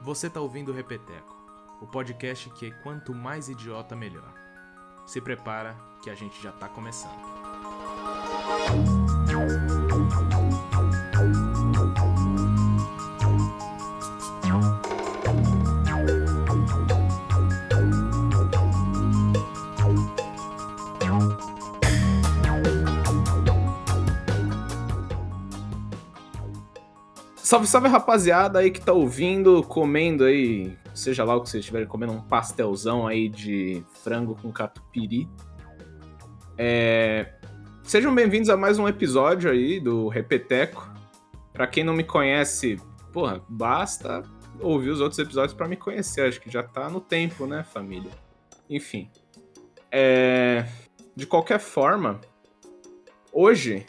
Você tá ouvindo o Repeteco, o podcast que é quanto mais idiota melhor. Se prepara que a gente já tá começando. Salve, salve rapaziada aí que tá ouvindo, comendo aí, seja lá o que vocês estiverem comendo, um pastelzão aí de frango com catupiry. É... Sejam bem-vindos a mais um episódio aí do Repeteco. Pra quem não me conhece, porra, basta ouvir os outros episódios para me conhecer. Acho que já tá no tempo, né, família? Enfim. É... De qualquer forma, hoje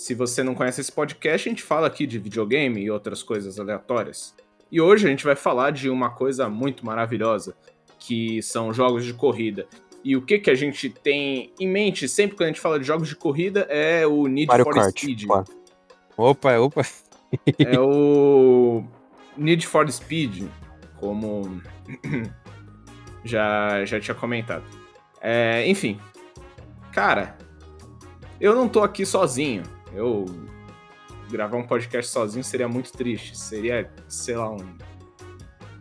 se você não conhece esse podcast, a gente fala aqui de videogame e outras coisas aleatórias. E hoje a gente vai falar de uma coisa muito maravilhosa, que são jogos de corrida. E o que, que a gente tem em mente sempre quando a gente fala de jogos de corrida é o Need Mario for Kart. Speed. Opa, opa. É o Need for Speed, como já, já tinha comentado. É, enfim, cara, eu não tô aqui sozinho. Eu gravar um podcast sozinho seria muito triste. Seria, sei lá, um.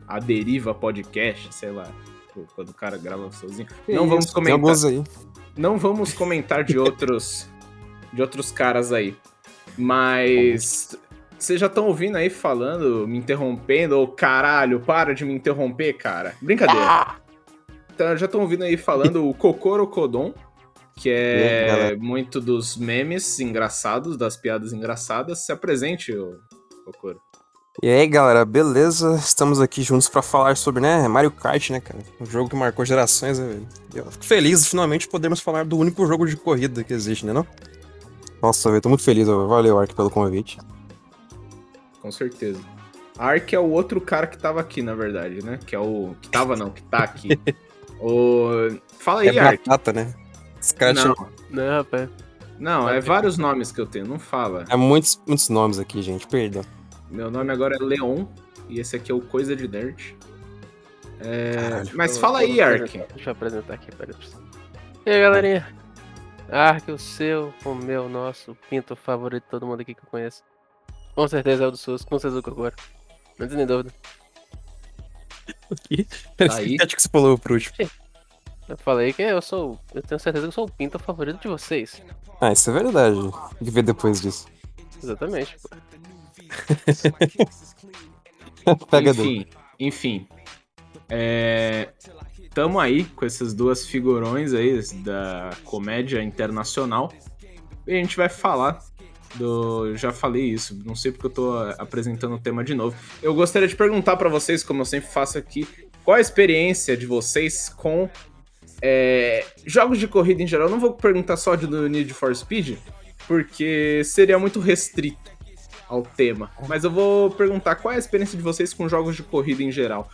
A deriva podcast, sei lá. Quando o cara grava sozinho. Que não vamos isso, comentar. Tem alguns aí. Não vamos comentar de outros. de outros caras aí. Mas. Vocês já estão ouvindo aí falando, me interrompendo, ou caralho, para de me interromper, cara. Brincadeira. Então, já estão ouvindo aí falando o Kokoro Kodon, que é muito dos memes engraçados, das piadas engraçadas. Se apresente, ô Kokoro. E aí, galera, beleza? Estamos aqui juntos pra falar sobre, né, Mario Kart, né, cara? Um jogo que marcou gerações, né, velho? Eu fico feliz finalmente podermos falar do único jogo de corrida que existe, né, não? Nossa, velho, tô muito feliz, ó. valeu, Ark, pelo convite. Com certeza. Ark é o outro cara que tava aqui, na verdade, né? Que é o. Que tava, não, que tá aqui. o... Fala aí, é Ark. batata, né? Não, Não, rapaz. não, é vários nomes que eu tenho, não fala. é muitos, muitos nomes aqui, gente, perdão. Meu nome agora é Leon e esse aqui é o Coisa de Nerd. É, Caralho. Mas Eu- fala eu aí, Ark. Deixa eu apresentar aqui, peraí. E aí, galerinha? Ark, o seu, o meu, o nosso, o pinto favorito de todo mundo aqui que eu conheço. Com certeza é o do SUS, com certeza agora. Não tem nem dúvida. Tá aí. Acho que você falou por último. Eu falei que eu sou. Eu tenho certeza que eu sou o pinto favorito de vocês. Ah, isso é verdade. Tem que ver depois disso. Exatamente, pô. Pega enfim, enfim. É, tamo aí com essas duas figurões aí da comédia internacional. E a gente vai falar do. Já falei isso, não sei porque eu tô apresentando o tema de novo. Eu gostaria de perguntar pra vocês, como eu sempre faço aqui, qual a experiência de vocês com é, jogos de corrida em geral? Não vou perguntar só de do Need for Speed, porque seria muito restrito ao tema. Mas eu vou perguntar qual é a experiência de vocês com jogos de corrida em geral.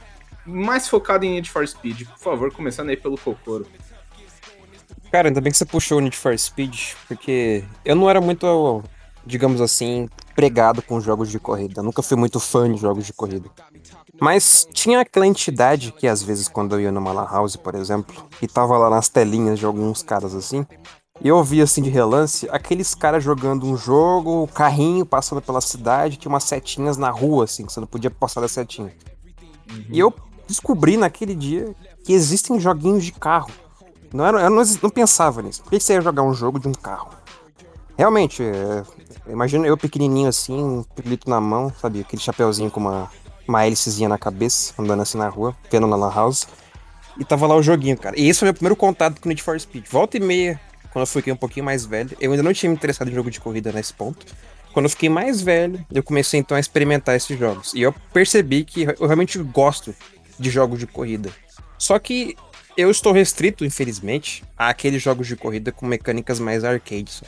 Mais focado em Need for Speed, por favor, começando aí pelo Kokoro. Cara, ainda bem que você puxou o Need for Speed, porque eu não era muito, digamos assim, pregado com jogos de corrida. Eu nunca fui muito fã de jogos de corrida. Mas tinha aquela entidade que, às vezes, quando eu ia numa Lan House, por exemplo, e tava lá nas telinhas de alguns caras assim, e eu via assim de relance aqueles caras jogando um jogo, o carrinho passando pela cidade, tinha umas setinhas na rua, assim, que você não podia passar da setinha. E eu descobri naquele dia que existem joguinhos de carro. Não era, eu não, não pensava nisso. Por que você ia jogar um jogo de um carro? Realmente, é, imagina eu pequenininho assim, um pirulito na mão, sabe? Aquele chapeuzinho com uma, uma hélicezinha na cabeça, andando assim na rua, vendo na lan house. E tava lá o joguinho, cara. E esse foi meu primeiro contato com Need for Speed. Volta e meia, quando eu fiquei um pouquinho mais velho, eu ainda não tinha me interessado em jogo de corrida nesse ponto. Quando eu fiquei mais velho, eu comecei então a experimentar esses jogos. E eu percebi que eu realmente gosto de jogos de corrida. Só que eu estou restrito, infelizmente, àqueles jogos de corrida com mecânicas mais arcade. Só.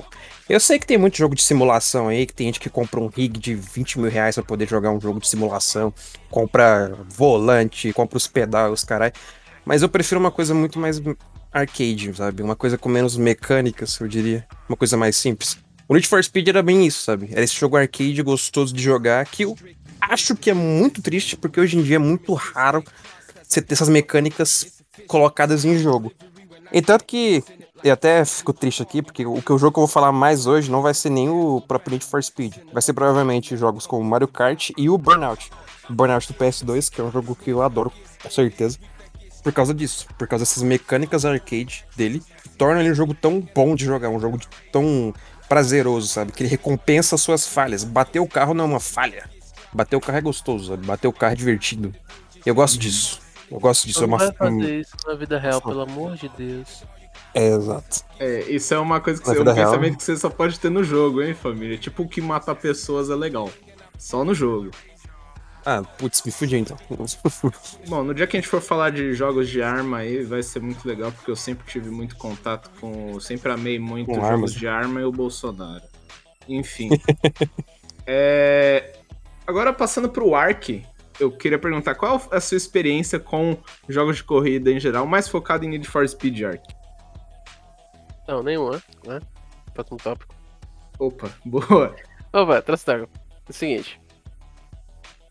Eu sei que tem muito jogo de simulação aí, que tem gente que compra um rig de 20 mil reais pra poder jogar um jogo de simulação, compra volante, compra os pedais, os carai. Mas eu prefiro uma coisa muito mais arcade, sabe? Uma coisa com menos mecânicas, eu diria. Uma coisa mais simples. O Need for Speed era bem isso, sabe? Era esse jogo arcade gostoso de jogar, que eu acho que é muito triste, porque hoje em dia é muito raro você ter essas mecânicas colocadas em jogo. Entanto que eu até fico triste aqui, porque o que o jogo que eu vou falar mais hoje não vai ser nem o próprio Need for Speed. Vai ser provavelmente jogos como Mario Kart e o Burnout. O Burnout do PS2, que é um jogo que eu adoro, com certeza. Por causa disso, por causa dessas mecânicas arcade dele, que tornam ele um jogo tão bom de jogar, um jogo tão prazeroso, sabe? Que ele recompensa as suas falhas. Bater o carro não é uma falha. Bater o carro é gostoso, sabe? Bater o carro é divertido. Eu gosto disso. Eu gosto disso. É Não uma. vai fazer isso na vida real, pelo amor de Deus. É, exato. É, isso é uma coisa que Na você, um real. pensamento que você só pode ter no jogo, hein, família? Tipo, o que matar pessoas é legal. Só no jogo. Ah, putz, me fudi então. Bom, no dia que a gente for falar de jogos de arma aí, vai ser muito legal, porque eu sempre tive muito contato com. Sempre amei muito Com jogos armas. de arma e o Bolsonaro. Enfim. É, Agora, passando pro Ark, eu queria perguntar qual a sua experiência com jogos de corrida em geral, mais focado em Need for Speed Ark? Não, nenhuma, né? Próximo tópico. Opa, boa. Opa, traz d'água. É o seguinte.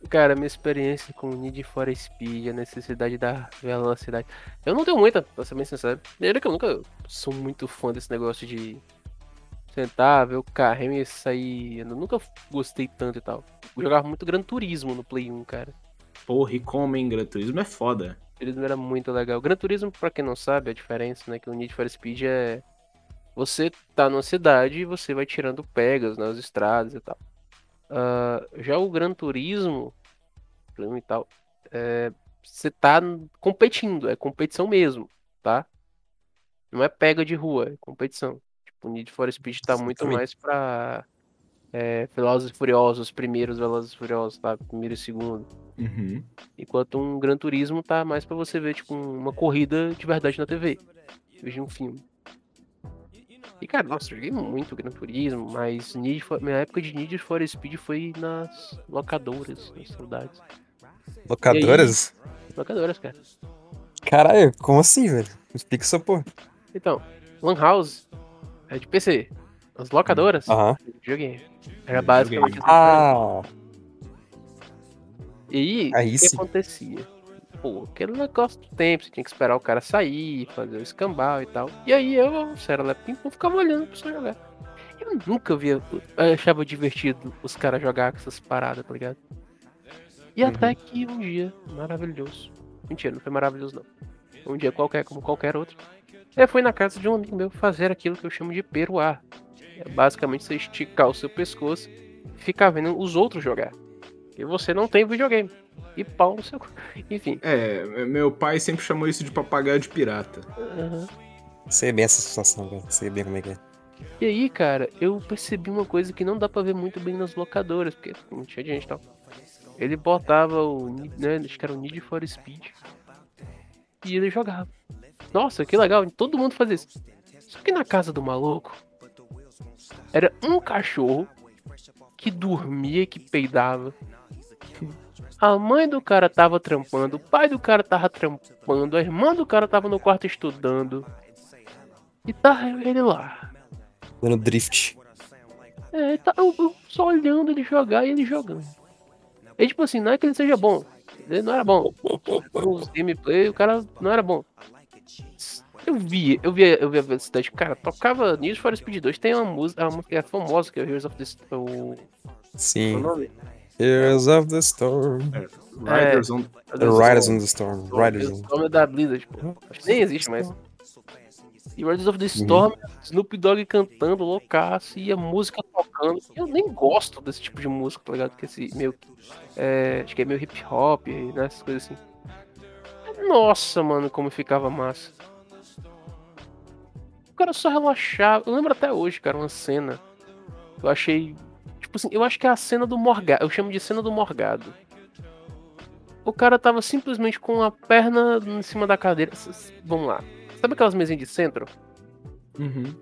Cara, minha experiência com Need for Speed, a necessidade da velocidade. Eu não tenho muita, pra ser bem sincero. Desde que eu nunca sou muito fã desse negócio de sentar, ver o carro e sair. Eu nunca gostei tanto e tal. Eu jogava muito Gran Turismo no Play 1, cara. Porra, e como, hein? Gran Turismo é foda. Gran Turismo era muito legal. Gran Turismo, pra quem não sabe, a diferença, né? Que o Need for Speed é. Você tá numa cidade e você vai tirando pegas nas estradas e tal. Ah, já o Gran Turismo Play 1 e tal, é, você tá competindo, é competição mesmo, tá? Não é pega de rua, é competição. Tipo, o Need for Speed tá muito mais pra é, Velozes e Furiosos, os primeiros Velozes e Furiosos, tá? Primeiro e segundo. Uhum. Enquanto um Gran Turismo tá mais pra você ver, tipo, uma corrida de verdade na TV. Veja um filme. E, cara, nossa, eu joguei muito Gran Turismo, mas Need for- minha época de Need for Speed foi nas locadoras, nas saudades. Locadoras? Locadoras, cara. Caralho, como assim, velho? Me Explica essa porra. Então, Lan House é de PC. As locadoras, Aham. joguei. Era basicamente. Ah, E aí, o que sim. acontecia? Pô, aquele negócio do tempo, você tinha que esperar o cara sair, fazer o escambau e tal. E aí eu, Serelepe Pimpom, ficava olhando pra pessoa jogar. Eu nunca via, eu achava divertido os caras jogar com essas paradas, tá ligado? E Uhum. até que um dia, maravilhoso. Mentira, não foi maravilhoso não. Um dia qualquer, como qualquer outro. Eu fui na casa de um amigo meu fazer aquilo que eu chamo de peruar. É basicamente você esticar o seu pescoço e ficar vendo os outros jogar. E você não tem videogame. E pau no seu. Enfim. É, meu pai sempre chamou isso de papagaio de pirata. aham. sei bem essa situação, velho. Sei bem como é que é. E aí, cara, eu percebi uma coisa que não dá pra ver muito bem nas locadoras, porque não tinha gente e tal. Ele botava o. Né, acho que era o Need for Speed. E ele jogava. Nossa, que legal, todo mundo fazia isso. Só que na casa do maluco era um cachorro que dormia, que peidava. A mãe do cara tava trampando, o pai do cara tava trampando, a irmã do cara tava no quarto estudando. E tá ele lá. Dando drift. É, tá, eu, eu só olhando ele jogar e ele jogando. E tipo assim, não é que ele seja bom. Ele não era bom. Os gameplay, o cara não era bom. Eu vi, eu vi, eu vi a velocidade. Cara, tocava Need for Speed 2, tem uma música, uma música famosa que é o Heroes of the St- o, qual é o Sim. nome? Heroes of the Storm. Riders on... The Riders on the Storm. Riders on... nome da Blizzard, pô. Acho que nem existe mais. E Riders of the Storm, Snoop Dogg cantando, loucaço, e a música tocando. Eu nem gosto desse tipo de música, tá ligado? Que esse meio. É, acho que é meio hip hop, né? Essas coisas assim. Nossa, mano, como ficava massa. O cara só relaxava. Eu lembro até hoje, cara, uma cena. Eu achei. Tipo assim, eu acho que é a cena do Morgado. Eu chamo de cena do Morgado. O cara tava simplesmente com a perna em cima da cadeira. Vamos lá. Sabe aquelas mesinhas de centro? Uhum.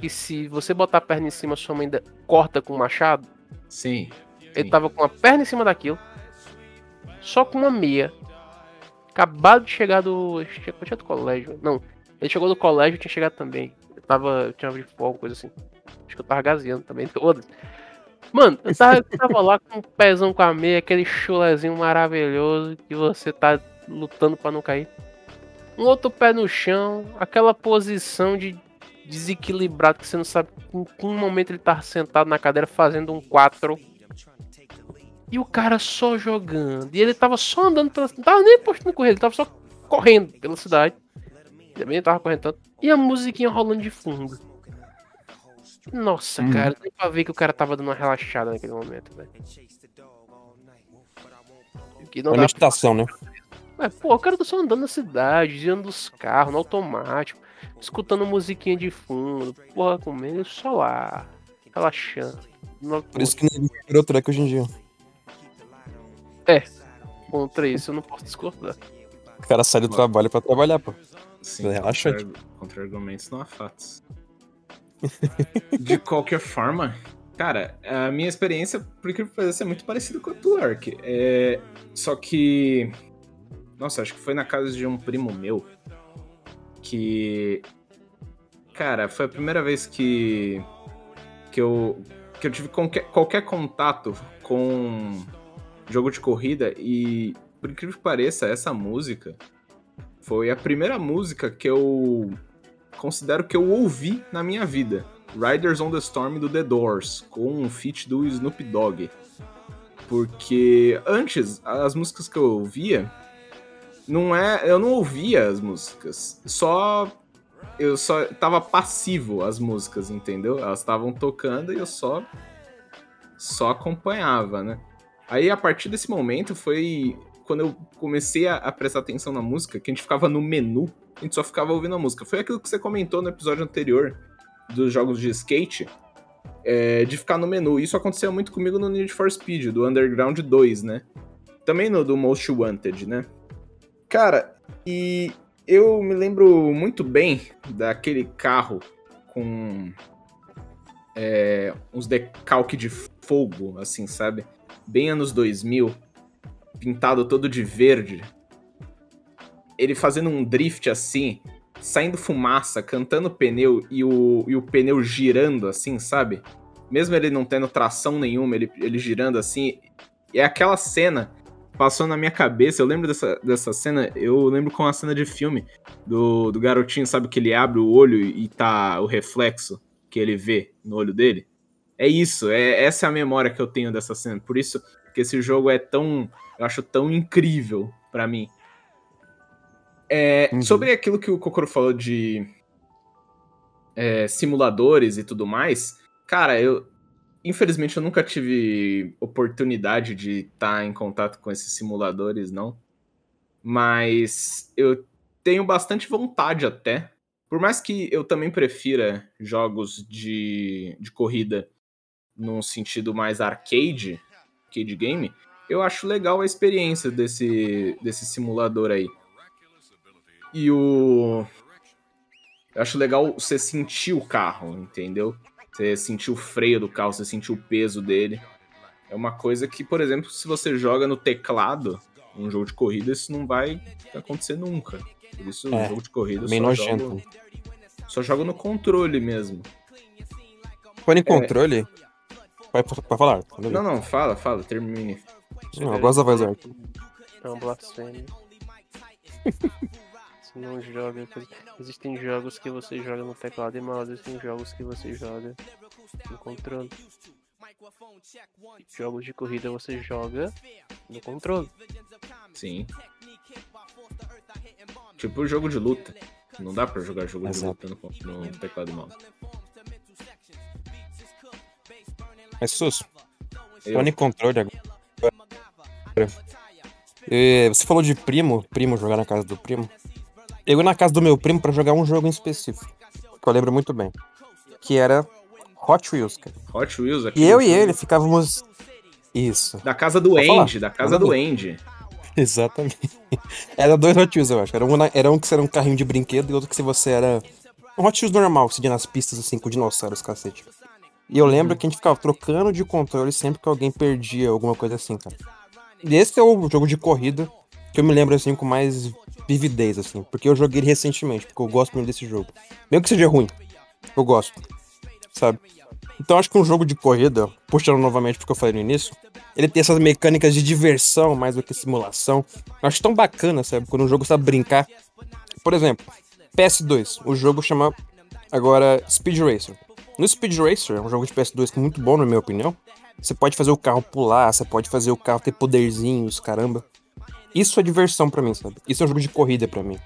Que se você botar a perna em cima, sua mãe ainda corta com o machado? Sim. Ele Sim. tava com a perna em cima daquilo. Só com uma meia. Acabado de chegar do. Tinha do colégio. Não. Ele chegou do colégio e tinha chegado também. Tava. Eu tinha de fogo, coisa assim. Acho que eu tava gazeando também, todas. Mano, eu tava, eu tava lá com um pezão com a meia, aquele chulezinho maravilhoso que você tá lutando pra não cair. Um outro pé no chão, aquela posição de desequilibrado que você não sabe em que momento ele tá sentado na cadeira fazendo um 4. E o cara só jogando. E ele tava só andando pela. Não tava nem postando correr, ele tava só correndo pela cidade. Também tava correndo tanto. E a musiquinha rolando de fundo. Nossa, Uhum. cara, deu pra ver que o cara tava dando uma relaxada naquele momento, velho. Que não dá meditação, né? é, pô, o cara tá só andando na cidade, desviando dos carros, no automático, escutando musiquinha de fundo, porra, comendo só lá, relaxando. No- Por isso que ninguém virou track hoje em dia. Contra isso eu não posso discordar. O cara sai do trabalho pra trabalhar, pô. Sim, Relaxante. contra, contra argumentos não há fatos. De qualquer forma, cara, a minha experiência, por incrível que pareça, é muito parecida com a tua, Ark. É, só que. Nossa, acho que foi na casa de um primo meu que. Cara, foi a primeira vez que. que eu. que eu tive qualquer, qualquer contato com jogo de corrida e, por incrível que pareça, essa música foi a primeira música que eu considero que eu ouvi na minha vida. Riders on the Storm do The Doors, com um feat do Snoop Dogg. Porque antes, as músicas que eu ouvia, não é, eu não ouvia as músicas, só eu só tava passivo às músicas, entendeu? Elas estavam tocando e eu só só acompanhava, né? Aí a partir desse momento foi quando eu comecei a, a prestar atenção na música, que a gente ficava no menu, a gente só ficava ouvindo a música. Foi aquilo que você comentou no episódio anterior dos jogos de skate, é, de ficar no menu. Isso aconteceu muito comigo no Need for Speed, do Underground 2, né? Também no do Most Wanted, né? Cara, e eu me lembro muito bem daquele carro com é, uns decalque de fogo, assim, sabe? Bem anos 2000, pintado todo de verde. Ele fazendo um drift assim, saindo fumaça, cantando pneu e o, e o pneu girando assim, sabe? Mesmo ele não tendo tração nenhuma, ele, ele girando assim. É aquela cena passou na minha cabeça. Eu lembro dessa, dessa cena, eu lembro com a cena de filme do, do garotinho, sabe? Que ele abre o olho e tá o reflexo que ele vê no olho dele. É isso, é essa é a memória que eu tenho dessa cena. Por isso que esse jogo é tão, eu acho tão incrível pra mim. É, Uhum. Sobre aquilo que o Kokoro falou de é, simuladores e tudo mais, cara, eu infelizmente eu nunca tive oportunidade de estar em contato com esses simuladores, não. Mas eu tenho bastante vontade até. Por mais que eu também prefira jogos de, de corrida num sentido mais arcade, arcade game, eu acho legal a experiência desse, desse simulador aí. E o. Eu acho legal você sentir o carro, entendeu? Você sentir o freio do carro, você sentir o peso dele. É uma coisa que, por exemplo, se você joga no teclado, um jogo de corrida, isso não vai acontecer nunca. Por isso, um É, jogo de corrida Bem só nojento. jogo, só jogo no controle mesmo. Falando em controle. Vai pra falar. Não, não, fala, fala, termine. Não, eu gosto da voz do Arthur. É uma blasfêmia. Você não joga. Existem jogos que você joga no teclado e mouse, existem jogos que você joga no controle. Jogos de corrida você joga no controle. Sim. Tipo jogo de luta. Não dá pra jogar jogo Exato. de luta no, no teclado e mouse. Mas, Sus, Eu- falando em controle agora. Eh, Você falou de primo, primo jogar na casa do primo. Eu ia na casa do meu primo pra jogar um jogo em específico. Que eu lembro muito bem. Que era Hot Wheels, cara. Hot Wheels aqui. E eu e ele ficávamos. Isso, Da casa do falar. Andy, da casa do. Andy. exatamente. Era dois Hot Wheels, eu acho. Era um, era um que você era um carrinho de brinquedo e outro que se você era. Um Hot Wheels normal, que você ia nas pistas assim com dinossauros, cacete. E eu lembro que a gente ficava trocando de controle sempre que alguém perdia alguma coisa assim, cara. E esse é o jogo de corrida que eu me lembro assim com mais vividez, assim. Porque eu joguei ele recentemente, porque eu gosto muito desse jogo. Mesmo que seja ruim. Eu gosto. Sabe? Então acho que um jogo de corrida, puxando novamente porque eu falei no início, ele tem essas mecânicas de diversão mais do que simulação. Eu acho tão bacana, sabe? Quando um jogo sabe brincar. Por exemplo, PS2, o jogo chama agora Speed Racer. No Speed Racer, é um jogo de PS2 muito bom, na minha opinião. Você pode fazer o carro pular, você pode fazer o carro ter poderzinhos, caramba. Isso é diversão para mim, sabe? Isso é um jogo de corrida para mim.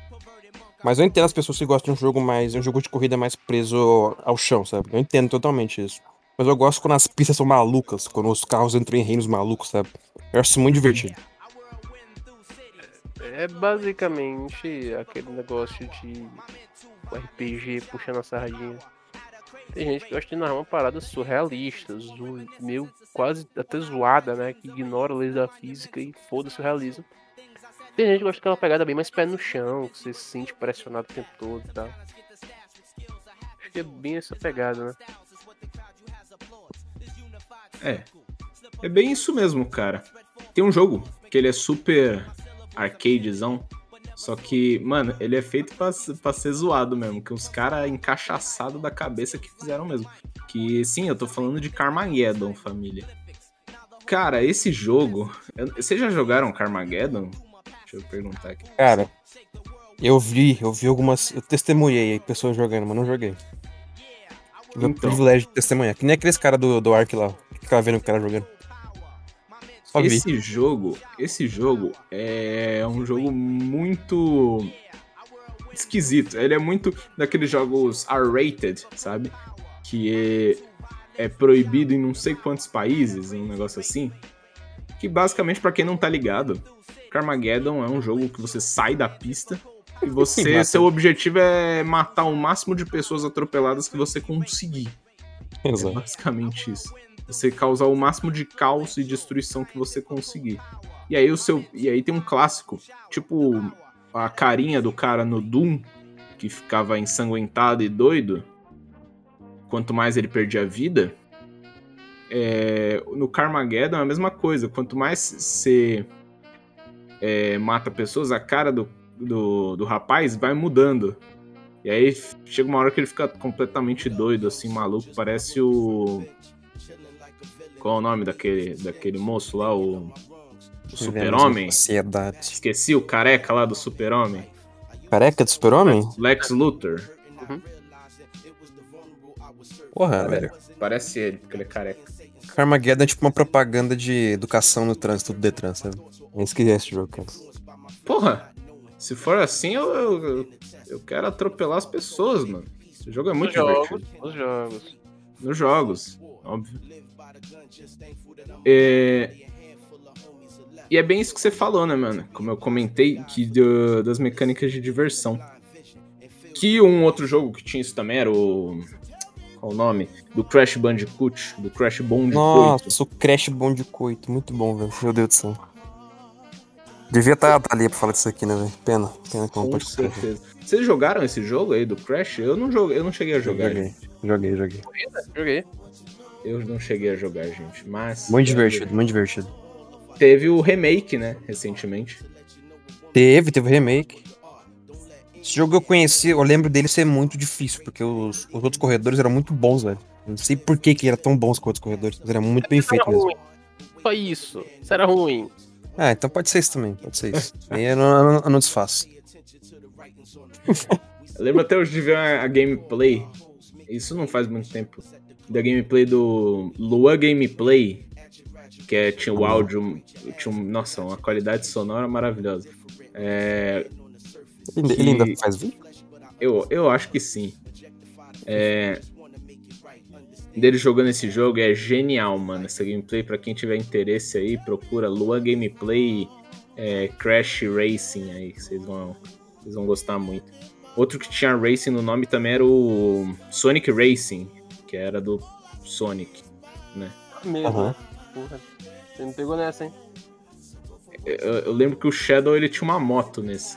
Mas eu entendo as pessoas que gostam de um jogo mais. um jogo de corrida mais preso ao chão, sabe? Eu entendo totalmente isso. Mas eu gosto quando as pistas são malucas, quando os carros entram em reinos malucos, sabe? Eu acho isso muito divertido. É basicamente aquele negócio de RPG puxando a sardinha. Tem gente que gosta de narrar uma parada surrealista, zo... meio quase até zoada, né? Que ignora a lei da física e foda-se o realismo. Tem gente que gosta daquela pegada bem mais pé no chão, que você se sente pressionado o tempo todo e tal. Acho que é bem essa pegada, né? É. É bem isso mesmo, cara. Tem um jogo que ele é super arcadezão. Só que, mano, ele é feito pra, pra ser zoado mesmo. Que os caras encaixaçados da cabeça que fizeram mesmo. Que, sim, eu tô falando de Carmageddon, família. Cara, esse jogo. Vocês já jogaram Carmageddon? Deixa eu perguntar aqui. Cara, eu vi, eu vi algumas. Eu testemunhei aí pessoas jogando, mas não joguei. Tive então. o privilégio de testemunhar. Que nem aqueles caras do, do Ark lá. Que ficava vendo o cara jogando. Esse jogo, esse jogo é um jogo muito esquisito. Ele é muito daqueles jogos R-rated, sabe? Que é, é, proibido em não sei quantos países, um negócio assim. Que basicamente, para quem não tá ligado, Carmageddon é um jogo que você sai da pista e você, seu objetivo é matar o máximo de pessoas atropeladas que você conseguir. É Exato. É basicamente isso. Você causar o máximo de caos e destruição que você conseguir. E aí o seu, e aí tem um clássico, tipo a carinha do cara no Doom que ficava ensanguentado e doido. Quanto mais ele perdia a vida, é, no Carmageddon é a mesma coisa. Quanto mais você é, mata pessoas, a cara do, do, do rapaz vai mudando. E aí chega uma hora que ele fica completamente doido, assim, maluco. Parece o. Qual é o nome daquele, daquele moço lá? O, o Super-Homem? Esqueci o careca lá do Super-Homem. Careca do Super-Homem? Lex Luthor. Uhum. Porra, velho. Parece ele, porque ele é careca. Carmageddon é tipo uma propaganda de educação no trânsito do Detran, sabe? É isso que é esse jogo, cara. Porra, se for assim, eu, eu, eu quero atropelar as pessoas, mano. Esse jogo é muito nos divertido. Jogos, nos jogos. Nos jogos, óbvio. É... E é bem isso que você falou, né, mano? Como eu comentei, que do, das mecânicas de diversão. Que um outro jogo que tinha isso também era o. Qual o nome? Do Crash Bandicoot. Do Crash Bandicoot. Nossa, o Crash Bandicoot. Muito bom, velho. Meu Deus do céu. Devia estar tá, tá ali pra falar disso aqui, né, velho? Pena. Pena que não pode certeza. Vocês jogaram esse jogo aí do Crash? Eu não joguei, eu não cheguei a jogar. Joguei, joguei, joguei. Joguei. Eu não cheguei a jogar, gente, mas. Muito divertido, muito divertido. Teve o remake, né, recentemente. Teve, teve o remake. Esse jogo eu conheci, eu lembro dele ser muito difícil, porque os, os outros corredores eram muito bons, velho. Não sei por que, que era tão bons com outros corredores, mas era muito bem feito mesmo. Só isso. Isso era ruim. Ah, então pode ser isso também, pode ser isso. Aí eu não, eu não, desfaço. eu lembro até hoje de ver a, a, gameplay. Isso não faz muito tempo. Da gameplay do Lua Gameplay. Que é, tinha o áudio. Tinha um, nossa, uma qualidade sonora maravilhosa. É, ele, que, ele ainda faz vídeo? Eu, eu acho que sim. É, dele jogando esse jogo é genial, mano. Essa gameplay, para quem tiver interesse aí, procura Lua Gameplay é, Crash Racing aí, que vocês vão, vocês vão gostar muito. Outro que tinha Racing no nome também era o Sonic Racing, que era do Sonic, né? Mesmo. Uhum. Porra, você me pegou nessa, hein? Eu, eu, lembro que o Shadow ele tinha uma moto nesse.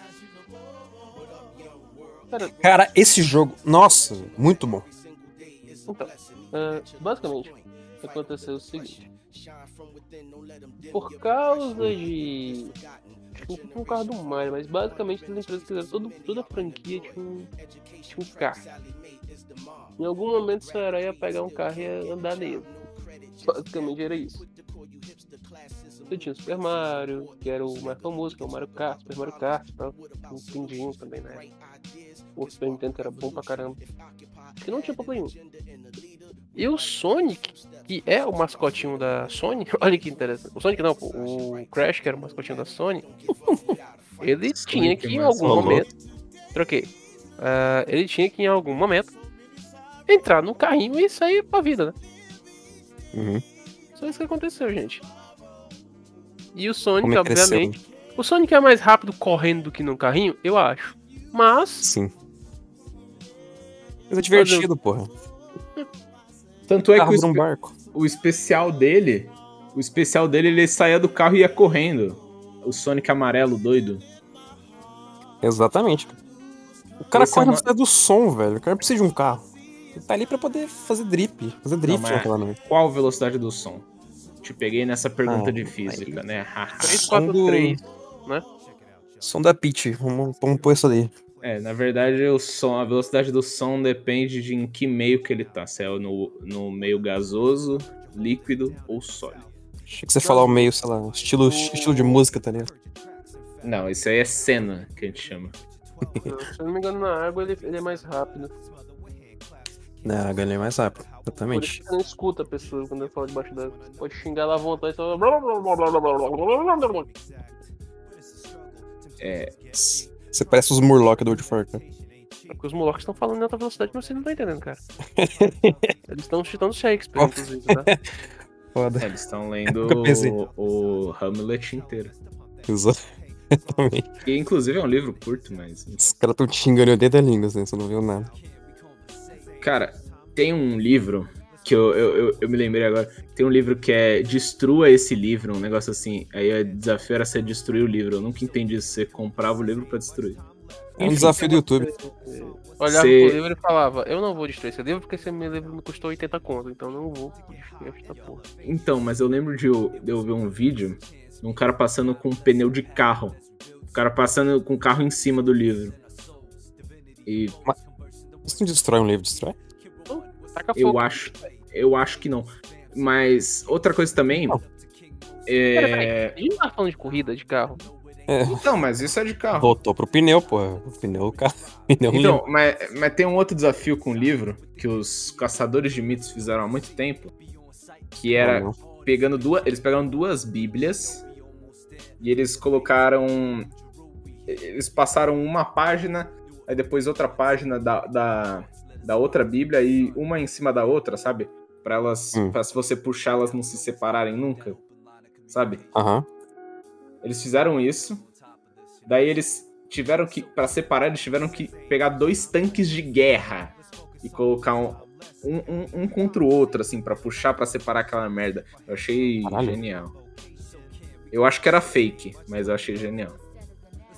Cara, esse jogo, nossa, muito bom. Então, Uh, basicamente, aconteceu o seguinte. Por causa de. Não por causa do Mario, mas basicamente as empresas fizeram todo, toda a franquia tinha um, um carro. Em algum momento seu herói ia pegar um carro e ia andar nele. Basicamente era isso. Você tinha o Super Mario, que era o mais famoso, que é o Mario Kart, Super Mario Kart, tal. Um Pindinho também, né? O Super Nintendo era bom pra caramba. Que não tinha pra 1. E o Sonic, que é o mascotinho da Sony, olha que interessante. O Sonic não, o Crash, que era o mascotinho da Sony, ele tinha que em algum momento. Troquei. Ah, ele tinha que em algum momento entrar no carrinho e sair pra vida, né? Uhum. Só isso que aconteceu, gente. E o Sonic, Como é que cresceu? obviamente. O Sonic é mais rápido correndo do que no carrinho, eu acho. Mas. Sim. Mas é divertido, porra. Tanto é que o, um barco. o especial dele, o especial dele, ele saía do carro e ia correndo. O Sonic amarelo doido. Exatamente. O cara Esse é corre na uma- velocidade do som, velho. O cara precisa de um carro. Ele tá ali pra poder fazer drip. Fazer drift mas- naquela merda. Qual a velocidade do som? Te peguei nessa pergunta Ah, de física, né? Haha. 343. Som da Peach. Vamos, vamos pôr isso ali. É, na verdade, o som, a velocidade do som depende de em que meio que ele tá. Se é no, no meio gasoso, líquido ou sólido. Achei que você falar o meio, sei lá, estilo, estilo de música, tá ligado? Não, isso aí é cena que a gente chama. Se eu não me engano, na água ele, ele é mais rápido. Não, a ganhei mais rápido. Por Exatamente. isso que você não escuta a pessoa quando ele fala debaixo d'água. Pode xingar lá à vontade e só. É, Você parece os Murloc do World of Warcraft. É porque os moleques estão falando em alta velocidade, mas você não tá entendendo, cara. Eles estão citando Shakespeare, inclusive, tá? Foda. é, eles estão lendo o, o Hamlet inteiro. Exatamente. Que inclusive é um livro curto, mas. Os caras tão te xingando o dedo da língua, assim, você não viu nada. Cara, tem um livro que eu, eu, eu, eu me lembrei agora. Tem um livro que é Destrua esse livro, um negócio assim. Aí o desafio era você destruir o livro. Eu nunca entendi isso. Você comprava o livro pra destruir. É um Enfim, desafio do YouTube. Olhava Cê- pro livro e falava: Eu não vou destruir esse livro porque esse meu livro me custou 80 conto, então não vou destruir esta porra. Então, mas eu lembro de eu, de eu ver um vídeo de um cara passando com um pneu de carro. O cara passando com o carro em cima do livro. E Isso não destrói um livro, destrói? Eu fogo. acho. Eu acho que não. Mas outra coisa também. Não. Pera, É... peraí, a gente tá falando de corrida de carro. É, Então, mas isso é de carro. voltou pro pneu, pô. O pneu, o carro. Pneu Então, mas, mas tem um outro desafio com o livro que os caçadores de mitos fizeram há muito tempo, que era não. pegando duas, eles pegaram duas bíblias e eles colocaram, eles passaram uma página, aí depois outra página da, da, da outra bíblia e uma em cima da outra, sabe? Pra elas, Hum. pra se você puxar elas não se separarem nunca, sabe? Aham. Eles fizeram isso. Daí eles tiveram que, Pra separar, eles tiveram que pegar dois tanques de guerra e colocar um, um, um- um contra o outro, assim, pra puxar, pra separar aquela merda. Eu achei Caralho. genial. Eu acho que era fake, mas eu achei genial.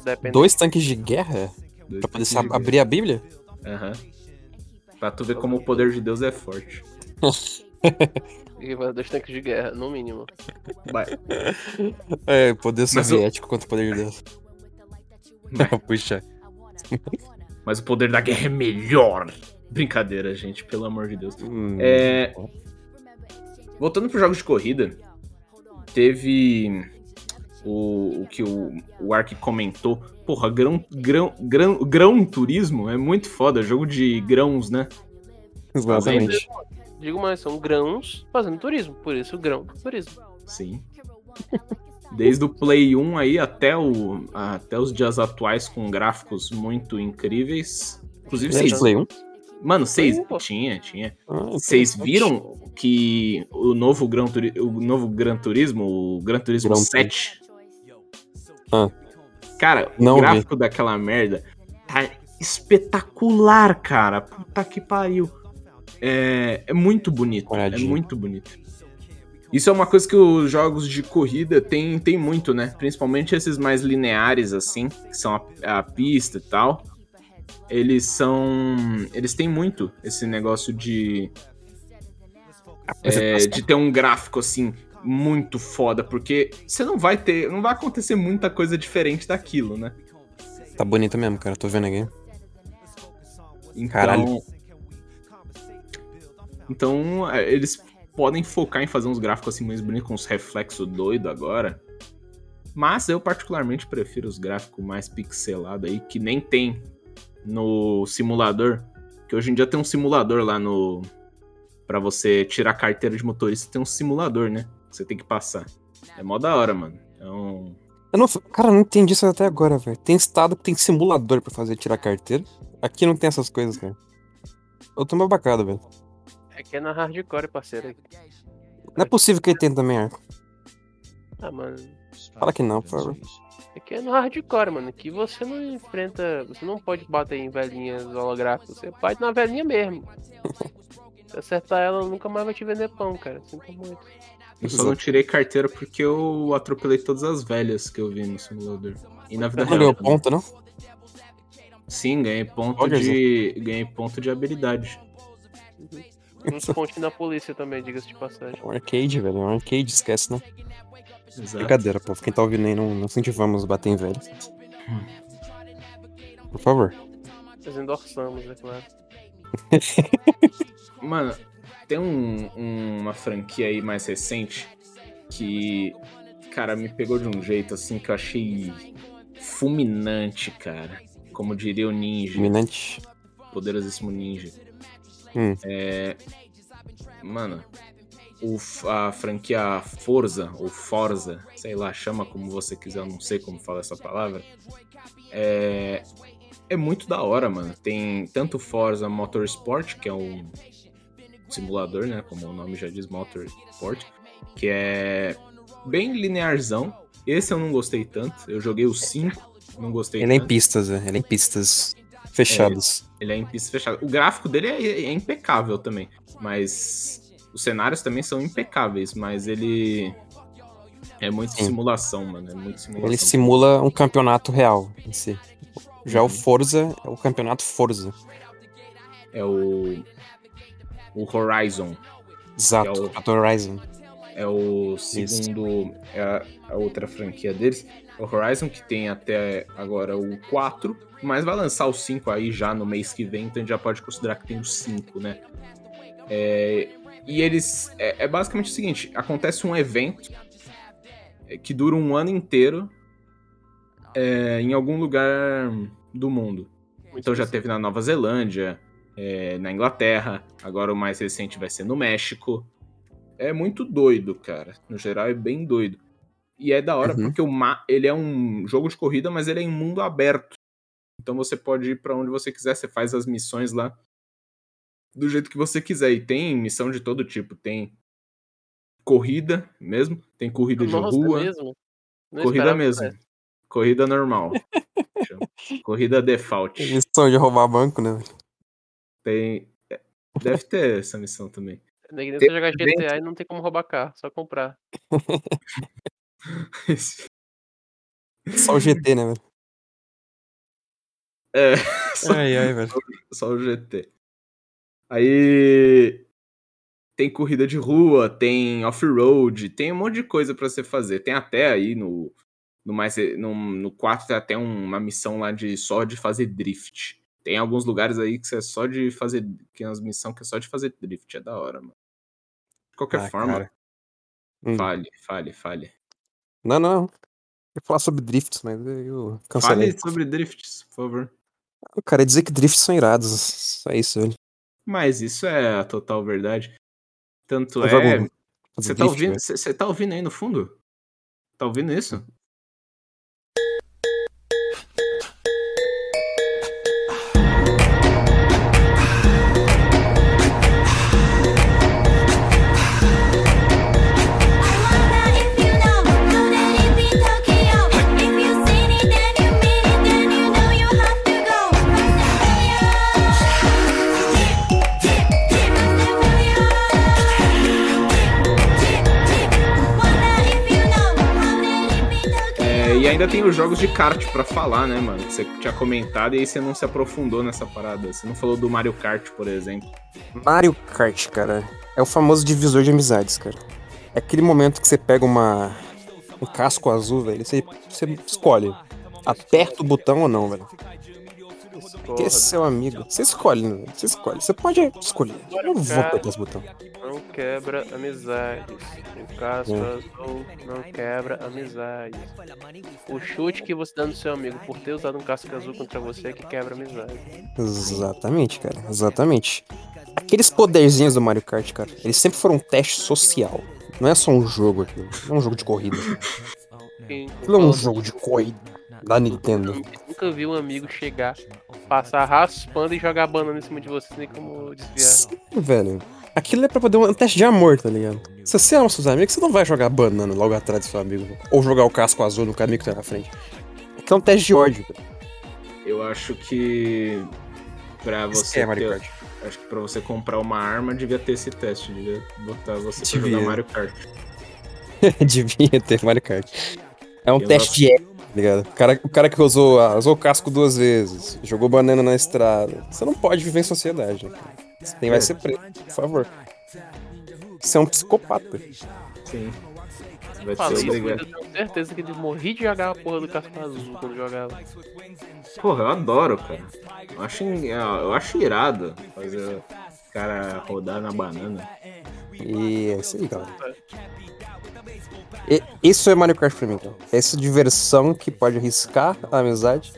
Depende. Dois tanques de guerra? Dois Pra poder abrir a Bíblia? guerra. Aham. Pra tu ver como o poder de Deus é forte. E vai dois tanques de guerra, no mínimo. Vai. É, poder soviético contra o poder de Deus. Vai. Puxa. Mas o poder da guerra é melhor. Brincadeira, gente, pelo amor de Deus. Hum, É, Voltando para jogos de corrida, teve o, o que o, o Ark comentou. Porra, grão, grão, grão, grão turismo é muito foda, jogo de grãos, né? Exatamente. Digo mais, são grãos fazendo turismo, por isso o grão turismo. Sim. Desde o Play 1 aí até, o, até os dias atuais com gráficos muito incríveis. Inclusive, vocês. Play 1? Mano, vocês. Play 1, pô. Tinha, tinha. Ah, Vocês interessante. viram que o novo Gran, Turi- o novo Gran Turismo, o Gran Turismo Gran 7. Ah. Cara, Não o vi. gráfico daquela merda tá espetacular, cara. Puta que pariu. É, é muito bonito. É muito bonito. Isso é uma coisa que os jogos de corrida tem, tem muito, né? Principalmente esses mais lineares, assim, que são a, a pista e tal. Eles são. Eles têm muito esse negócio de é, de ter um gráfico assim muito foda, porque você não vai ter, não vai acontecer muita coisa diferente daquilo, né? Tá bonito mesmo, cara. Tô vendo aqui. Então, Caralho. Então, é, eles podem focar em fazer uns gráficos assim mais bonitos, com uns reflexos doido agora. Mas eu particularmente prefiro os gráficos mais pixelados aí, que nem tem no simulador. Que hoje em dia tem um simulador lá no. Pra você tirar carteira de motorista, tem um simulador, né? Você tem que passar. É mó da hora, mano. Então. Eu não, cara, eu não entendi isso até agora, velho. Tem estado que tem simulador pra fazer tirar carteira. Aqui não tem essas coisas, cara. Eu tô meio bacana, velho. Aqui é na hardcore, parceiro. Não é possível que ele tenha também, Arco. Ah, mano. Fala que não, por favor. Aqui é no hardcore, mano. Que você não enfrenta. Você não pode bater em velhinhas holográficas. Você bate na velhinha mesmo. Se acertar ela, nunca mais vai te vender pão, cara. Sinto muito. Eu só não tirei carteira porque eu atropelei todas as velhas que eu vi no simulador. E na vida Não real. ganhou ponto, não? Sim, ganhei ponto Olha de. Ganhei ponto de habilidade. Uns pontinhos na polícia também, diga-se de passagem. É um arcade, velho. É um arcade, esquece, né? Exato. Brincadeira, pô. Quem tá ouvindo aí, não, não incentivamos bater em velho. Por favor. Nós endorçamos, é claro. Mano, tem um- um- uma franquia aí mais recente que, cara, me pegou de um jeito assim que eu achei fulminante, cara. Como diria o ninja, Dominante. poderosíssimo ninja. Hum. É. Mano, o, a franquia Forza, ou Forza, sei lá, chama como você quiser, eu não sei como fala essa palavra. É. É muito da hora, mano. Tem tanto Forza Motorsport, que é um simulador, né? Como o nome já diz, Motorsport, que é bem linearzão. Esse eu não gostei tanto. Eu joguei o 5, não gostei Ele é em tanto. pistas. Ele é em pistas fechadas. Ele é em pista fechada. O gráfico dele é, é impecável também. Mas os cenários também são impecáveis, mas ele é muito Sim. simulação, mano. É muito simulação. Ele simula um campeonato real em si. Já Uhum. o Forza é o campeonato Forza. É o. O Horizon. Exato, É o- Horizon. É o segundo. É a, a outra franquia deles. O Horizon, que tem até agora o 4. Mas vai lançar o 5 aí já no mês que vem, então a gente já pode considerar que tem o 5, né? É, e eles. É, é basicamente o seguinte: acontece um evento é, que dura um ano inteiro é, em algum lugar do mundo. Então já teve na Nova Zelândia, é, na Inglaterra, agora o mais recente vai ser no México. É muito doido, cara. No geral é bem doido. E é da hora Uhum. porque o ma ele é um jogo de corrida, mas ele é em mundo aberto. Então você pode ir pra onde você quiser, você faz as missões lá do jeito que você quiser. E tem missão de todo tipo. Tem corrida mesmo, tem corrida de Nossa, rua, é mesmo? Não corrida mesmo. Corrida normal. Corrida default. Missão de roubar banco, né? Tem. é, Deve ter essa missão também. Que nem você jogar. GTA e não tem como roubar carro, só comprar. Só o GT, né, velho? É, só, Ai, ai, velho. só o GT. Aí. Tem corrida de rua, tem off-road, tem um monte de coisa pra você fazer. Tem até aí no. No, mais, no, no 4 tem até uma missão lá de só de fazer drift. Tem alguns lugares aí que você é só de fazer. Que é umas missões que é só de fazer drift. É da hora, mano. Qualquer Ah, forma. Hum. fale, fale, fale. Não, não. Eu ia falar sobre drifts, mas eu cancelei. Fale sobre drifts, por favor. O cara ia dizer que drifts são irados. Só isso, velho. Mas isso é a total verdade. Tanto Eu é. Você tá ouvindo? você tá ouvindo aí no fundo? Tá ouvindo isso? Ainda tem os jogos de kart pra falar, né, mano? Você tinha comentado e aí você não se aprofundou nessa parada. Você não falou do Mario Kart, por exemplo. Mario Kart, cara, é o famoso divisor de amizades, cara. É aquele momento que você pega uma um casco azul, velho, você, você escolhe. Aperta o botão ou não, velho. Porque é seu amigo. Você escolhe, né? Você escolhe. Você pode escolher. Eu não vou apertar esse botão. Não quebra amizades. O casco É. azul não quebra amizades. O chute que você dá no seu amigo por ter usado um casco azul contra você é que quebra amizade. Exatamente, cara. Exatamente. Aqueles poderzinhos do Mario Kart, cara, eles sempre foram um teste social. Não é só um jogo aquilo. Não é um jogo de corrida. Aquilo é um jogo de corrida da Nintendo. nunca vi um amigo chegar, passar raspando e jogar banana em cima de você, nem como desviar. Sim, velho. Aquilo é pra poder um teste de amor, tá ligado? Se você ama seus amigos, você não vai jogar banana logo atrás do seu amigo. Ou jogar o casco azul no caminho que tá na frente. Aquilo é um teste de ódio, cara. Eu acho que pra você é Mario ter- Kart. acho que pra você comprar uma arma devia ter esse teste, devia botar você pra Devia. jogar Mario Kart. Devia ter Mario Kart. É um Eu teste gosto- de ligado? O cara, o cara que usou, ah, usou o casco duas vezes, jogou banana na estrada. Você não pode viver em sociedade, né? cara? Você tem, vai ser preso, por favor. Você é um psicopata. Sim. Você vai Falei eu tenho certeza que ele morri de jogar a porra do casco azul quando jogava. Porra, eu adoro, cara. Eu acho, eu acho irado fazer o cara rodar na banana. E é isso aí, galera. E- isso é Kart pra mim, cara. É essa diversão que pode arriscar a amizade.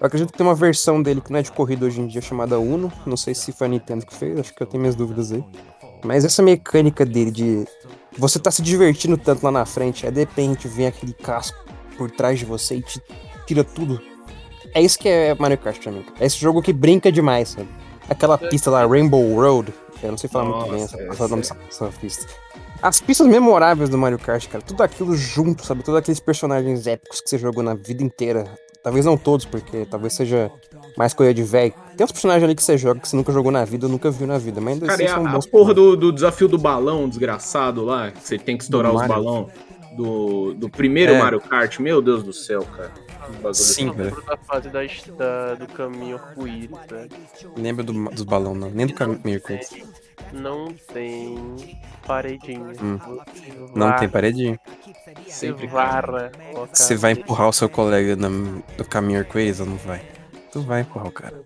Eu acredito que tem uma versão dele que não é de corrida hoje em dia, chamada Uno. Não sei se foi a Nintendo que fez, acho que eu tenho minhas dúvidas aí. Mas essa mecânica dele de você tá se divertindo tanto lá na frente, aí de repente vem aquele casco por trás de você e te tira tudo. É isso que é Mario Kart pra mim. É esse jogo que brinca demais, sabe? Aquela pista lá, Rainbow Road, eu não sei falar muito bem essa, Nossa, essa, nome essa dessa, pista. As pistas memoráveis do Mario Kart, cara, tudo aquilo junto, sabe? Todos aqueles personagens épicos que você jogou na vida inteira. Talvez não todos, porque talvez seja mais coisa de velho. Tem uns personagens ali que você joga que você nunca jogou na vida ou nunca viu na vida, mas ainda Cara, assim a, são a bons. porra do, do desafio do balão desgraçado lá, que você tem que estourar Do os Mario. balão do, do primeiro É. Mario Kart. Meu Deus do céu, cara. Bagulho Sim, Eu velho. lembro da fase da, da- do caminho arco-íris, velho. Lembra do, dos balão, não. Nem do caminho. Tem- Não tem paredinha. Hum. Não tem paredinha. Você Sempre, varra. Você vai empurrar o seu colega no caminho arco-íris ou não vai? Tu vai empurrar o cara.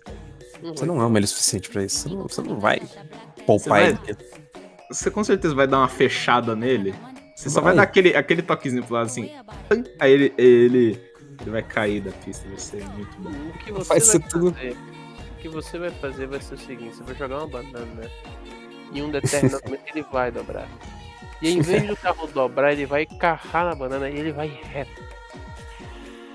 Você não ama ele o suficiente pra isso. Você não, você não vai poupar Você ele. Você com certeza vai dar uma fechada nele. Você só vai Vai. dar aquele, aquele toquezinho pro lado assim. Aí ele, ele, ele vai cair da pista. Vai ser muito bom. O que você Vai vai, ser tudo- fazer? O que você vai fazer vai ser o seguinte: você vai jogar uma banana e um determinado momento ele vai dobrar. E em vez do carro dobrar, ele vai carrar na banana e ele vai reto.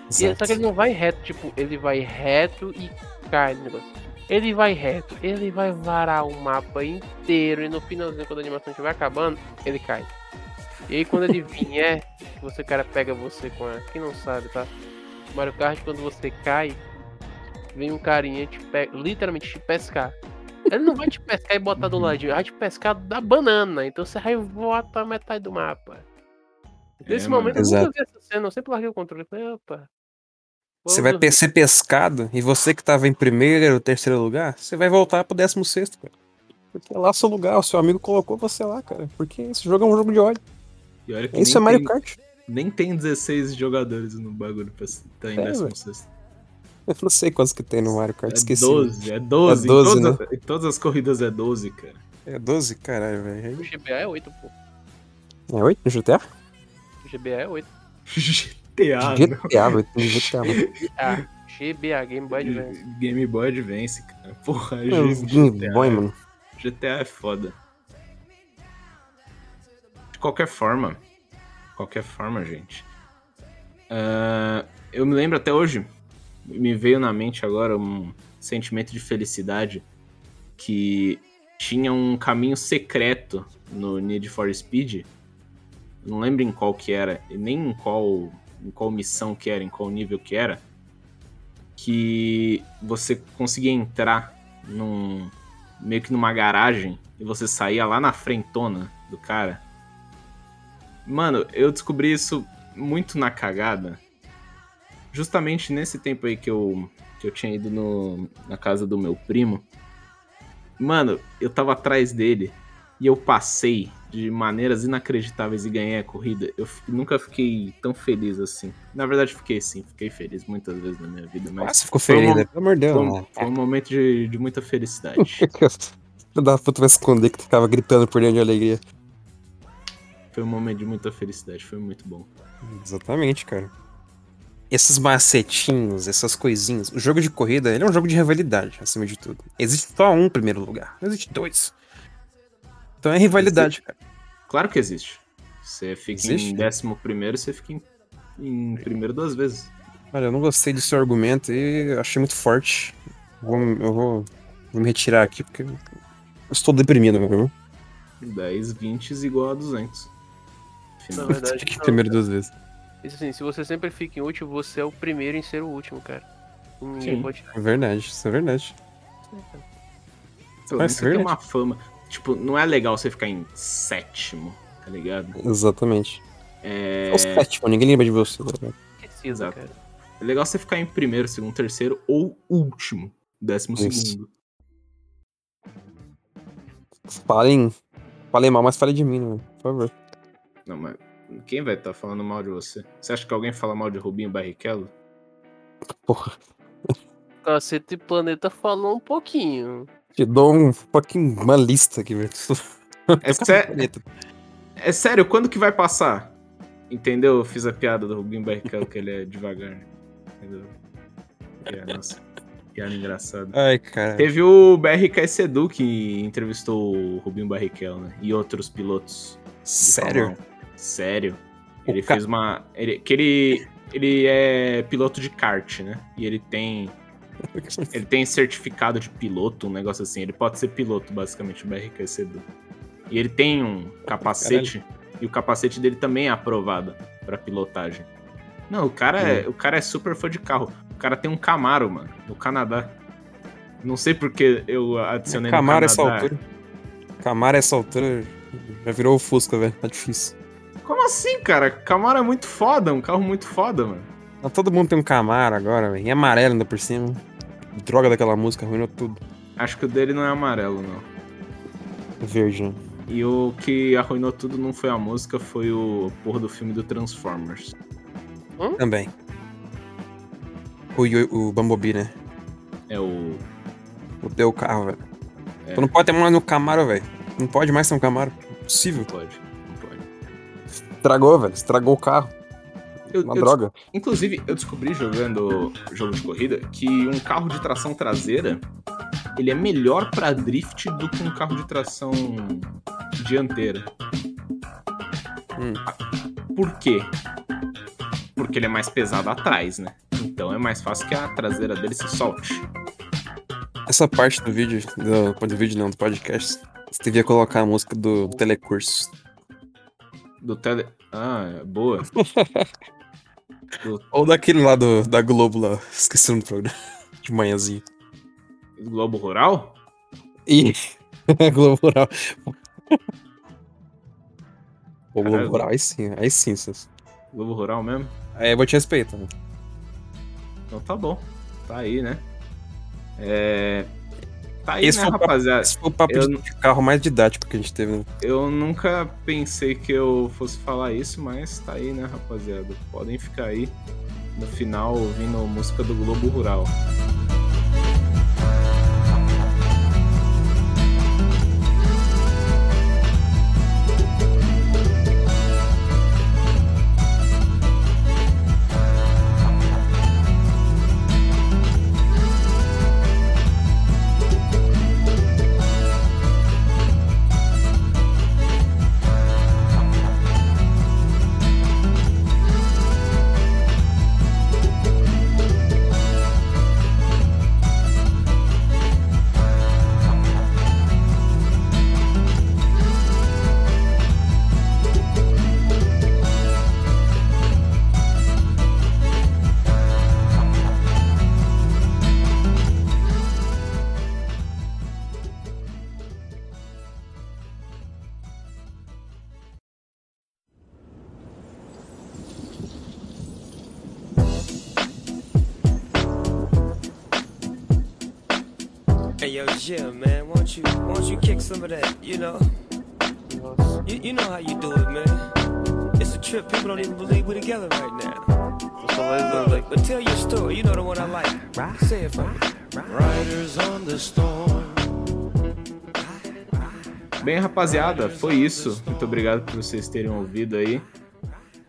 E, só que ele não vai reto, tipo, ele vai reto e cai no negócio. Ele vai reto, ele vai varar o mapa inteiro e no finalzinho, quando a animação estiver acabando, ele cai. E aí quando ele vier, que você cara pega você com a. Quem não sabe, tá? Mario Kart, quando você cai, vem um carinha te pega, literalmente te pescar. Ele não vai te pescar e botar do ladinho, ele vai te pescar da banana. Então você vai voar pra metade do mapa. Nesse É, mano. momento eu Exato. nunca vi essa cena, eu sempre larguei o controle. Eu Falei, opa. Você vai ser pescado e você que tava em primeiro ou terceiro lugar, você vai voltar pro décimo sexto, cara. Porque é lá seu lugar, o seu amigo colocou você lá, cara. Porque esse jogo é um jogo de ódio. E olha que Isso é Mario tem, Kart. Nem tem 16 jogadores no bagulho pra estar em É, 16. Eu não sei quantos que tem no Mario Kart, É esqueci. 12, é 12. É 12, em, todas, as- em todas as corridas é 12, cara. É 12? Caralho, velho. O GBA é 8, pô. É 8 no GTA? O GBA é 8. GTA, não. GTA, 8 no GTA, mano. Ah, GBA, Game Boy Advance. Game Boy Advance, cara. Porra, É GTA, Game Boy, mano. GTA é foda. De qualquer forma, qualquer forma, gente. ah, eu me lembro até hoje, me veio na mente agora um sentimento de felicidade que tinha um caminho secreto no Need for Speed. Não lembro em qual que era, e nem em qual, em qual missão que era, em qual nível que era. Que você conseguia entrar num, meio que numa garagem e você saía lá na frentona do cara. Mano, eu descobri isso muito na cagada. Justamente nesse tempo aí que eu, que eu tinha ido no, na casa do meu primo. Mano, eu tava atrás dele e eu passei de maneiras inacreditáveis e ganhei a corrida, eu nunca fiquei tão feliz assim. Na verdade, fiquei sim, fiquei feliz muitas vezes na minha vida, mas Nossa, ficou foi feliz, um- né? Pelo amor de Deus. foi, um, né? foi um momento de, de muita felicidade. Filho da puta vai esconder que tu ficava gritando por dentro de alegria. Foi um momento de muita felicidade, foi muito bom. Exatamente, cara. Esses macetinhos, essas coisinhas. O jogo de corrida, ele é um jogo de rivalidade, acima de tudo. Existe só um primeiro lugar, não existe dois. Então é rivalidade, cara. Claro que existe. Você fica Existe? em décimo primeiro, você fica em, em primeiro duas vezes. Olha, eu não gostei do seu argumento e achei muito forte. Eu vou, eu vou, vou me retirar aqui porque eu estou deprimido, meu irmão. 10, 20 igual a 200. Na verdade, não, primeiro cara. duas vezes. Isso assim, se você sempre fica em último, você é o primeiro em ser o último, cara. Ninguém Sim. pode. É verdade, isso é verdade. Pelo Mas menos é você tem verdade. uma fama. Tipo, não é legal você ficar em sétimo, tá ligado? Exatamente. É, É o sétimo, ninguém lembra de você. ligado? Esquecido, Exato. cara. é legal você ficar em primeiro, segundo, terceiro ou último, décimo Isso. segundo. Falem, falem mal, mas falem de mim, né? por favor. Não, mas quem vai estar falando mal de você? Você acha que alguém fala mal de Rubinho Barrichello? Porra, Cacete Planeta falou um pouquinho. te dou um fucking uma lista aqui, velho. É, sé- é sério, quando que vai passar? Entendeu? Eu fiz a piada do Rubinho Barrichello que ele é devagar. Entendeu? É, nossa, piada engraçada. Ai, cara. Teve o BRK Sedu que entrevistou o Rubinho Barrichello, né? E outros pilotos. Sério? 1. Sério. O Ele ca- fez uma. Ele, que ele, ele é piloto de kart, né? E ele tem. Ele tem certificado de piloto, um negócio assim. Ele pode ser piloto, basicamente, o BRK Sedu. E ele tem um capacete. E o capacete dele também é aprovado pra pilotagem. Não, o cara, é, o cara é super fã de carro. O cara tem um Camaro, mano, no Canadá. Não sei porque eu adicionei Camaro no essa Canadá. altura. Camaro essa altura já virou o Fusca, velho. Tá difícil. Como assim, cara? Camaro é muito foda, um carro muito foda, mano. Mas todo mundo tem um Camaro agora, velho. E amarelo ainda por cima. Droga daquela música, arruinou tudo. Acho que o dele não é amarelo, não. Verde, né? E o que arruinou tudo não foi a música, foi o porra do filme do Transformers. Também. O, Yo- o Bumblebee, né? É o. O carro, velho. É. Tu não pode ter mais no Camaro, velho. Não pode mais ter um Camaro. Impossível. Não pode. Estragou, velho. Estragou o carro. Eu- Uma eu droga. Inclusive, eu descobri jogando jogo de corrida que um carro de tração traseira ele é melhor pra drift do que um carro de tração dianteira. Hum. Por quê? Porque ele é mais pesado atrás, né? Então é mais fácil que a traseira dele se solte. Essa parte do vídeo, do, do vídeo não, do podcast, você devia colocar a música do telecurso. Do tele. Ah, boa. Do Ou daquele lá do, da Globo lá. Esqueci o nome do programa. De manhãzinho. Globo Rural? Ih, Globo Rural. O Globo Caralho. Rural, aí sim, aí sim, Sus. Globo Rural mesmo? Aí eu vou te respeitar. né? Então tá bom. Tá aí, né? É. Tá aí, Esse né, rapaziada? Esse foi o papo Eu de carro mais didático que a gente teve, né? Eu nunca pensei que eu fosse falar isso, mas tá aí, né, rapaziada? Podem ficar aí no final ouvindo a música do Globo Rural. Of that, you know? You, You know how you do it, man. It's a trip. People don't even believe we're together right now. But tell your story. You know the one I like. Say it for me. Riders on the storm. Bem, rapaziada, foi isso. Muito obrigado por vocês terem ouvido aí.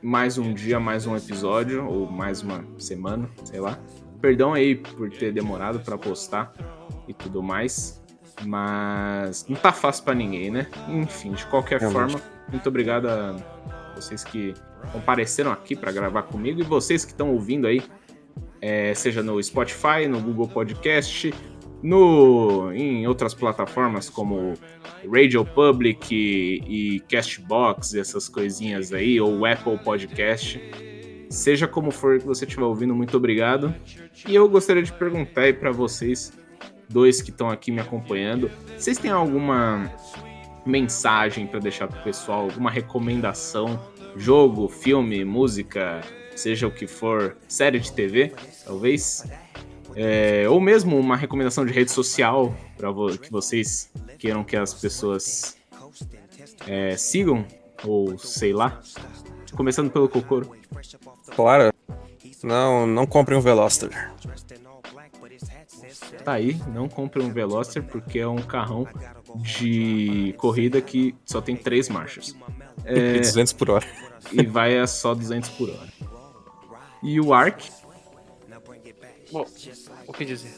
Mais um dia, mais um episódio, ou mais uma semana, sei lá. Perdão aí por ter demorado pra postar e tudo mais. Mas não tá fácil pra ninguém, né? Enfim, de qualquer Realmente. forma, muito obrigado a vocês que compareceram aqui pra gravar comigo e vocês que estão ouvindo aí, é, seja no Spotify, no Google Podcast, no em outras plataformas como Radio Public e, e Castbox, essas coisinhas aí, ou Apple Podcast. Seja como for que você estiver ouvindo, muito obrigado. E eu gostaria de perguntar aí pra vocês, dois que estão aqui me acompanhando, vocês têm alguma mensagem pra deixar pro pessoal, alguma recomendação, jogo, filme, música, seja o que for, série de TV, talvez? É, ou mesmo uma recomendação de rede social para que vocês queiram que as pessoas é, sigam, ou sei lá. Começando pelo Kokoro. Claro. Não, não comprem um Veloster. Tá aí, não compre um Veloster porque é um carrão de corrida que só tem três marchas. É, 200 por hora. e vai a só 200 por hora. E o Ark, Bom, o que dizer?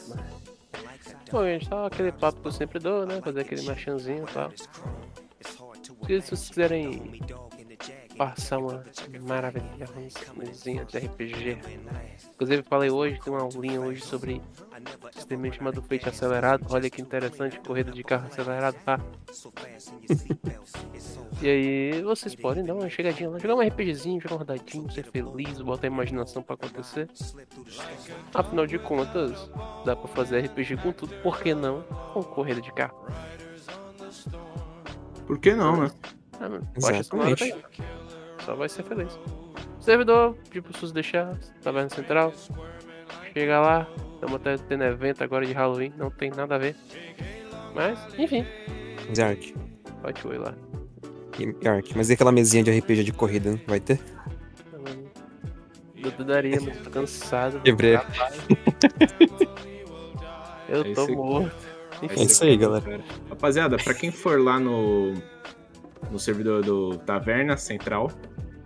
Bom, gente, só aquele papo que eu sempre dou, né? Fazer aquele machanzinho e tal. Se vocês quiserem passar uma maravilhosa de RPG. Inclusive, falei hoje, tem uma aulinha hoje sobre sistema chamado Fate Acelerado. Olha que interessante, corrida de carro acelerado, tá? e aí, vocês podem dar uma chegadinha lá, jogar um RPGzinho, jogar um rodadinho, ser feliz, botar a imaginação pra acontecer. Afinal de contas, dá pra fazer RPG com tudo, por que não com corrida de carro? por que não, né? Ah, mano, aí. Só vai ser feliz. Servidor, tipo, se você deixar, Taverna Central. Chega lá, estamos até tendo evento agora de Halloween, não tem nada a ver. Mas, enfim, Zark. pode oi lá. E- Ark, mas e aquela mesinha de RPG de corrida, né? vai ter? Eu dudaria, mas tô cansado. do Quebrei. Eu É tô morto. É isso aí, galera. Rapaziada, pra quem for lá no, no servidor do Taverna Central,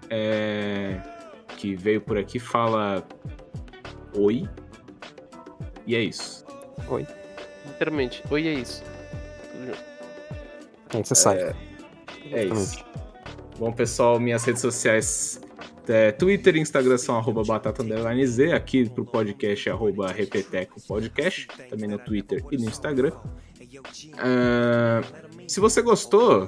é, que veio por aqui, fala oi. E é isso. Literalmente, oi, é isso. Tudo junto. Aí você sabe. É isso. Bom, pessoal, minhas redes sociais. é, Twitter e Instagram são arroba batata Z, aqui pro podcast arroba repeteco podcast, também no Twitter e no Instagram. Ah, se você gostou,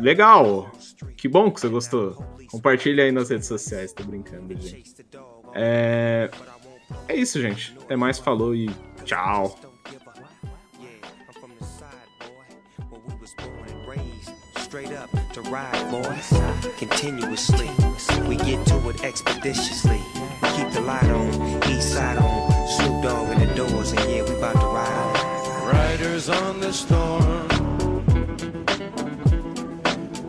legal, que bom que você gostou. Compartilha aí nas redes sociais, tô brincando, gente. É, é isso, gente. Até mais, falou e tchau. Straight up to ride, boys. Continuously. We get to it expeditiously. We keep the light on, east side on. Snoop Dogg in the doors, and yeah, we about to ride on. Riders on the storm.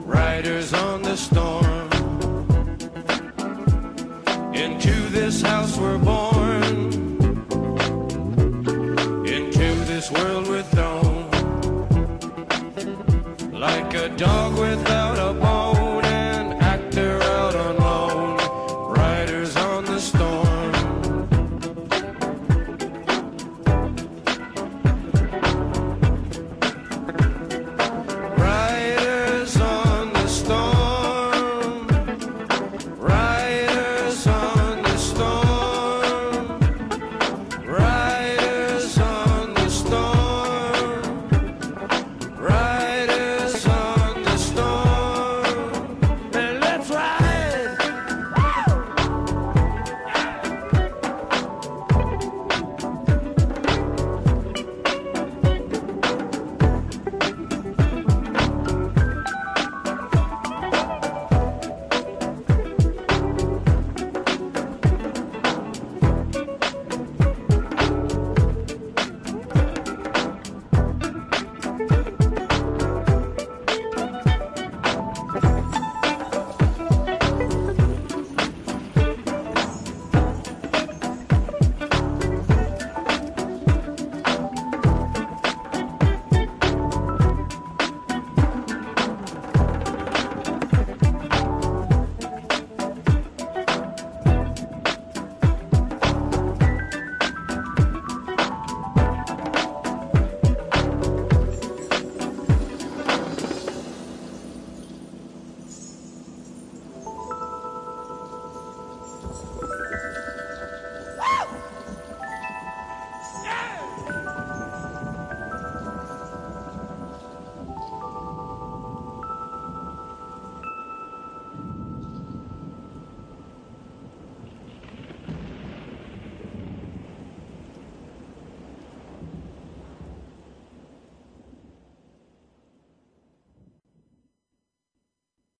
Riders on the storm. This house we're born.